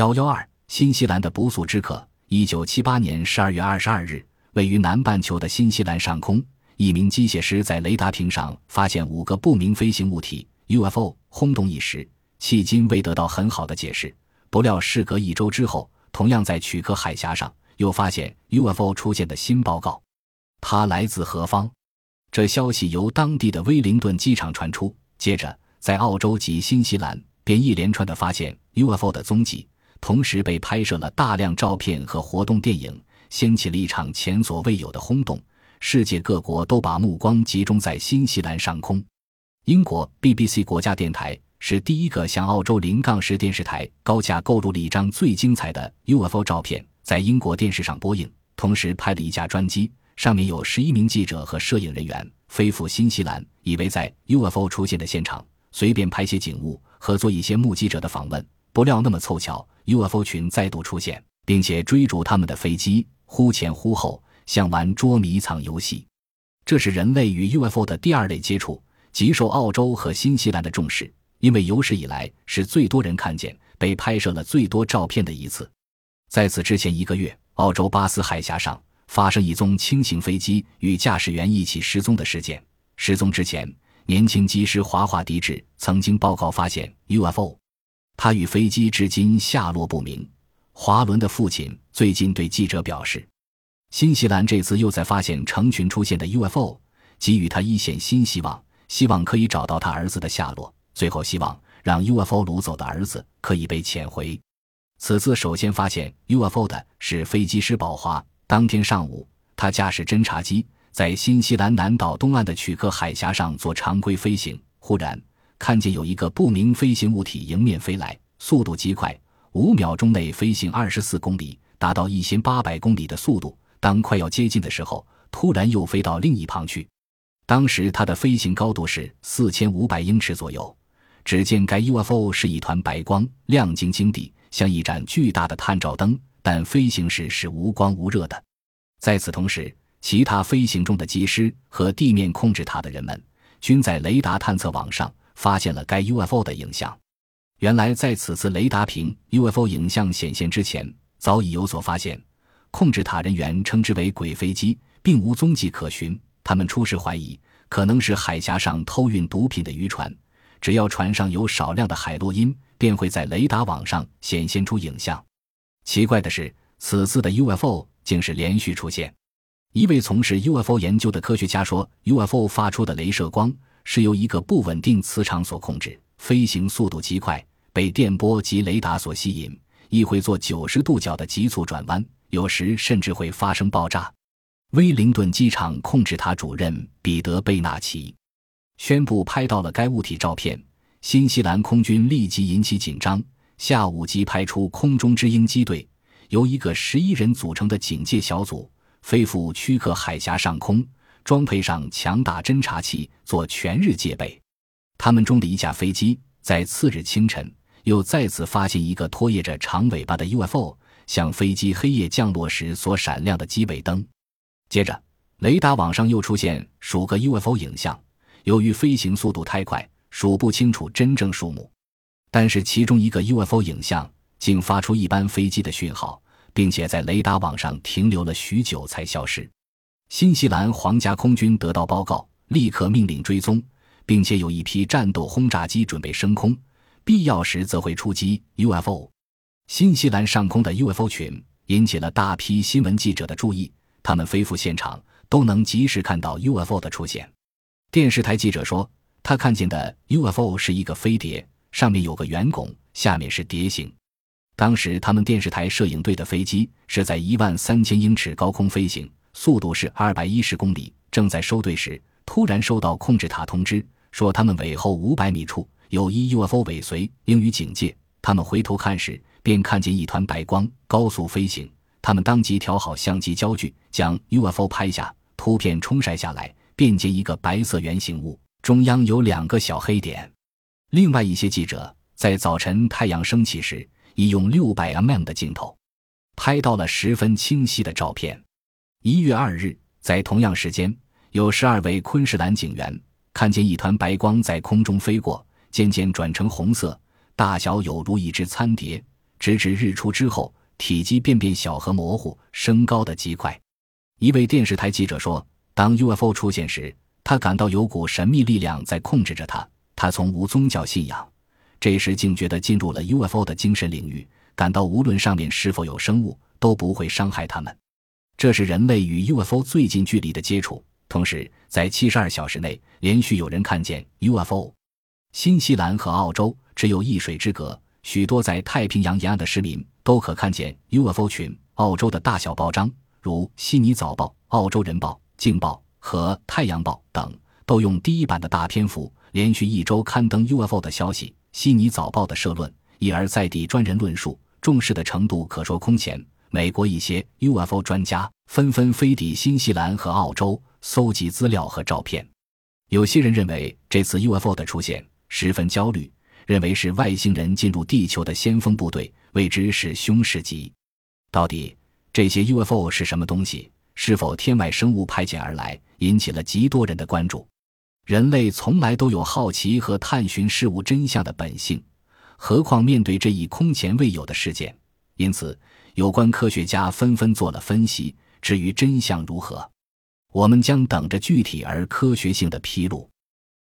幺幺二，新西兰的不速之客。一九七八年十二月二十二日，位于南半球的新西兰上空，一名机械师在雷达屏上发现五个不明飞行物体 （UFO），轰动一时，迄今未得到很好的解释。不料，事隔一周之后，同样在曲克海峡上又发现 UFO 出现的新报告。它来自何方？这消息由当地的威灵顿机场传出，接着在澳洲及新西兰便一连串的发现 UFO 的踪迹。同时被拍摄了大量照片和活动电影，掀起了一场前所未有的轰动。世界各国都把目光集中在新西兰上空。英国 BBC 国家电台是第一个向澳洲零杠十电视台高价购入了一张最精彩的 UFO 照片，在英国电视上播映。同时派了一架专机，上面有十一名记者和摄影人员，飞赴新西兰，以为在 UFO 出现的现场随便拍些景物和做一些目击者的访问。不料那么凑巧。UFO 群再度出现，并且追逐他们的飞机，忽前忽后，像玩捉迷藏游戏。这是人类与 UFO 的第二类接触，极受澳洲和新西兰的重视，因为有史以来是最多人看见、被拍摄了最多照片的一次。在此之前一个月，澳洲巴斯海峡上发生一宗轻型飞机与驾驶员一起失踪的事件。失踪之前，年轻机师华华迪治曾经报告发现 UFO。他与飞机至今下落不明。华伦的父亲最近对记者表示，新西兰这次又在发现成群出现的 UFO，给予他一线新希望，希望可以找到他儿子的下落。最后，希望让 UFO 掳走的儿子可以被遣回。此次首先发现 UFO 的是飞机师宝华。当天上午，他驾驶侦察机在新西兰南岛东岸的曲克海峡上做常规飞行，忽然。看见有一个不明飞行物体迎面飞来，速度极快，五秒钟内飞行二十四公里，达到一千八百公里的速度。当快要接近的时候，突然又飞到另一旁去。当时它的飞行高度是四千五百英尺左右。只见该 UFO 是一团白光，亮晶晶的，像一盏巨大的探照灯，但飞行时是无光无热的。在此同时，其他飞行中的机师和地面控制塔的人们均在雷达探测网上。发现了该 UFO 的影像。原来，在此次雷达屏 UFO 影像显现之前，早已有所发现。控制塔人员称之为“鬼飞机”，并无踪迹可寻。他们初时怀疑，可能是海峡上偷运毒品的渔船。只要船上有少量的海洛因，便会在雷达网上显现出影像。奇怪的是，此次的 UFO 竟是连续出现。一位从事 UFO 研究的科学家说：“UFO 发出的镭射光。”是由一个不稳定磁场所控制，飞行速度极快，被电波及雷达所吸引，亦会做九十度角的急速转弯，有时甚至会发生爆炸。威灵顿机场控制塔主任彼得·贝纳奇宣布拍到了该物体照片，新西兰空军立即引起紧张，下午即派出空中之鹰机队，由一个十一人组成的警戒小组飞赴曲克海峡上空。装配上强大侦察器，做全日戒备。他们中的一架飞机在次日清晨又再次发现一个拖曳着长尾巴的 UFO，像飞机黑夜降落时所闪亮的机尾灯。接着，雷达网上又出现数个 UFO 影像。由于飞行速度太快，数不清楚真正数目，但是其中一个 UFO 影像竟发出一般飞机的讯号，并且在雷达网上停留了许久才消失。新西兰皇家空军得到报告，立刻命令追踪，并且有一批战斗轰炸机准备升空，必要时则会出击 UFO。新西兰上空的 UFO 群引起了大批新闻记者的注意，他们飞赴现场都能及时看到 UFO 的出现。电视台记者说，他看见的 UFO 是一个飞碟，上面有个圆拱，下面是碟形。当时他们电视台摄影队的飞机是在一万三千英尺高空飞行。速度是二百一十公里。正在收队时，突然收到控制塔通知，说他们尾后五百米处有一 UFO 尾随，应予警戒。他们回头看时，便看见一团白光高速飞行。他们当即调好相机焦距，将 UFO 拍下。图片冲晒下来，便见一个白色圆形物，中央有两个小黑点。另外一些记者在早晨太阳升起时，已用六百 mm 的镜头拍到了十分清晰的照片。一月二日，在同样时间，有十二位昆士兰警员看见一团白光在空中飞过，渐渐转成红色，大小有如一只餐碟。直至日出之后，体积便变小和模糊，升高的极快。一位电视台记者说：“当 UFO 出现时，他感到有股神秘力量在控制着他。他从无宗教信仰，这时竟觉得进入了 UFO 的精神领域，感到无论上面是否有生物，都不会伤害他们。这是人类与 UFO 最近距离的接触。同时，在七十二小时内，连续有人看见 UFO。新西兰和澳洲只有一水之隔，许多在太平洋沿岸的市民都可看见 UFO 群。澳洲的大小报章。”如《悉尼早报》《澳洲人报》《镜报》和《太阳报》等，都用第一版的大篇幅，连续一周刊登 UFO 的消息。《悉尼早报》的社论一而再地专人论述，重视的程度可说空前。美国一些 UFO 专家纷纷飞抵新西兰和澳洲，搜集资料和照片。有些人认为这次 UFO 的出现十分焦虑，认为是外星人进入地球的先锋部队，未知是凶事级。到底？这些 UFO 是什么东西？是否天外生物派遣而来？引起了极多人的关注。人类从来都有好奇和探寻事物真相的本性，何况面对这一空前未有的事件？因此，有关科学家纷纷做了分析。至于真相如何，我们将等着具体而科学性的披露。